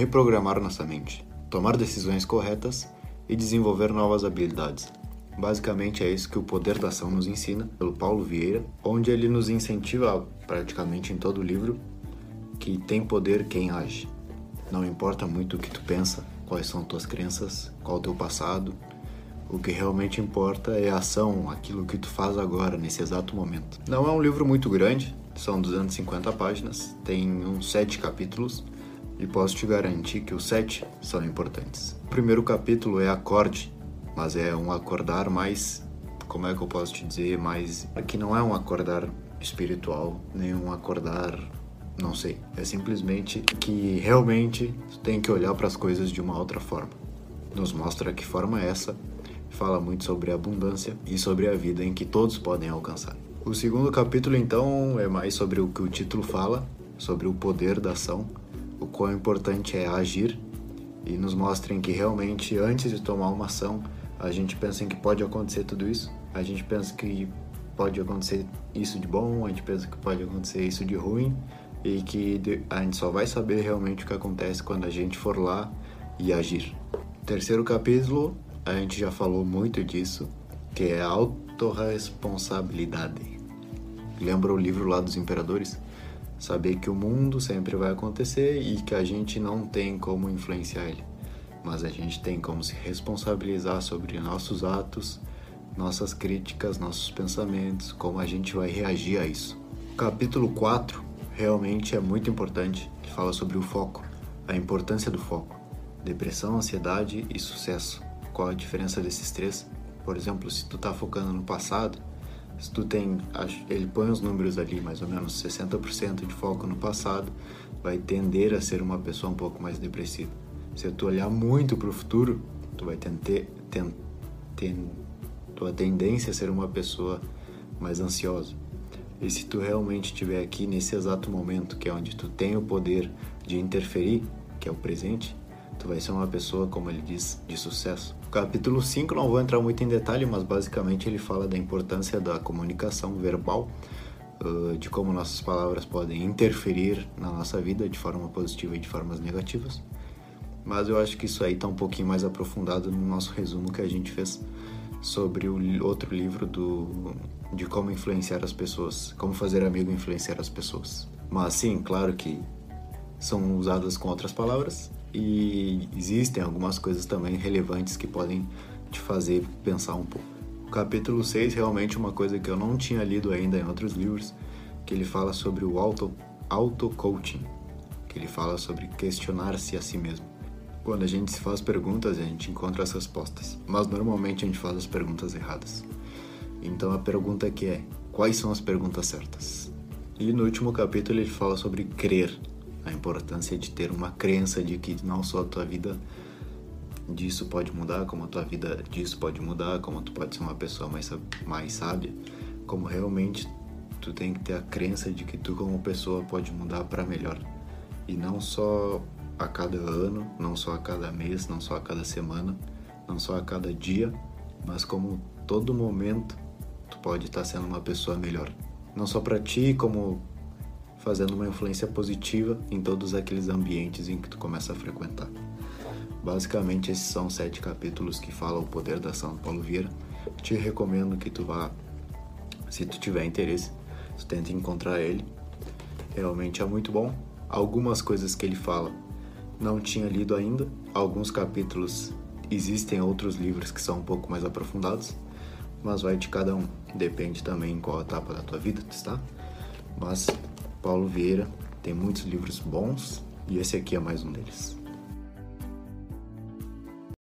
reprogramar nossa mente, tomar decisões corretas e desenvolver novas habilidades. Basicamente é isso que o Poder da Ação nos ensina, pelo Paulo Vieira, onde ele nos incentiva praticamente em todo o livro que tem poder quem age. Não importa muito o que tu pensa, quais são tuas crenças, qual o teu passado, o que realmente importa é a ação, aquilo que tu faz agora, nesse exato momento. Não é um livro muito grande, são 250 páginas, tem uns sete capítulos e posso te garantir que os sete são importantes. O primeiro capítulo é acorde, mas é um acordar mais, como é que eu posso te dizer, mais que não é um acordar espiritual, nem um acordar, não sei, é simplesmente que realmente tem que olhar para as coisas de uma outra forma. Nos mostra que forma é essa, fala muito sobre abundância e sobre a vida em que todos podem alcançar. O segundo capítulo então é mais sobre o que o título fala, sobre o poder da ação, o quão importante é agir e nos mostrem que realmente antes de tomar uma ação a gente pensa em que pode acontecer tudo isso, a gente pensa que pode acontecer isso de bom, a gente pensa que pode acontecer isso de ruim e que a gente só vai saber realmente o que acontece quando a gente for lá e agir. Terceiro capítulo, a gente já falou muito disso, que é a autorresponsabilidade. Lembra o livro lá dos imperadores? Saber que o mundo sempre vai acontecer e que a gente não tem como influenciar ele mas a gente tem como se responsabilizar sobre nossos atos, nossas críticas, nossos pensamentos, como a gente vai reagir a isso. O capítulo 4 realmente é muito importante, que fala sobre o foco, a importância do foco, depressão, ansiedade e sucesso. Qual a diferença desses três? Por exemplo, se tu tá focando no passado, se tu tem, ele põe os números ali, mais ou menos 60% de foco no passado, vai tender a ser uma pessoa um pouco mais depressiva se tu olhar muito para o futuro, tu vai ter, ter, ter tua tendência a ser uma pessoa mais ansiosa. E se tu realmente estiver aqui nesse exato momento, que é onde tu tem o poder de interferir, que é o presente, tu vai ser uma pessoa, como ele diz, de sucesso. Capítulo 5 não vou entrar muito em detalhe, mas basicamente ele fala da importância da comunicação verbal, de como nossas palavras podem interferir na nossa vida de forma positiva e de formas negativas mas eu acho que isso aí está um pouquinho mais aprofundado no nosso resumo que a gente fez sobre o outro livro do de como influenciar as pessoas, como fazer amigo influenciar as pessoas. Mas sim, claro que são usadas com outras palavras e existem algumas coisas também relevantes que podem te fazer pensar um pouco. O capítulo 6 realmente é uma coisa que eu não tinha lido ainda em outros livros, que ele fala sobre o auto auto coaching, que ele fala sobre questionar-se a si mesmo. Quando a gente se faz perguntas, a gente encontra as respostas, mas normalmente a gente faz as perguntas erradas. Então a pergunta aqui é: quais são as perguntas certas? E no último capítulo ele fala sobre crer, a importância de ter uma crença de que não só a tua vida disso pode mudar, como a tua vida disso pode mudar, como tu pode ser uma pessoa mais, mais sábia, como realmente tu tem que ter a crença de que tu como pessoa pode mudar para melhor. E não só a cada ano, não só a cada mês, não só a cada semana, não só a cada dia, mas como todo momento tu pode estar sendo uma pessoa melhor. Não só para ti, como fazendo uma influência positiva em todos aqueles ambientes em que tu começa a frequentar. Basicamente, esses são sete capítulos que falam o poder da do Paulo Vieira. Te recomendo que tu vá, se tu tiver interesse, tu tente encontrar ele. Realmente é muito bom. Algumas coisas que ele fala não tinha lido ainda. Alguns capítulos existem outros livros que são um pouco mais aprofundados, mas vai de cada um. Depende também em qual etapa da tua vida tu está. Mas Paulo Vieira tem muitos livros bons e esse aqui é mais um deles.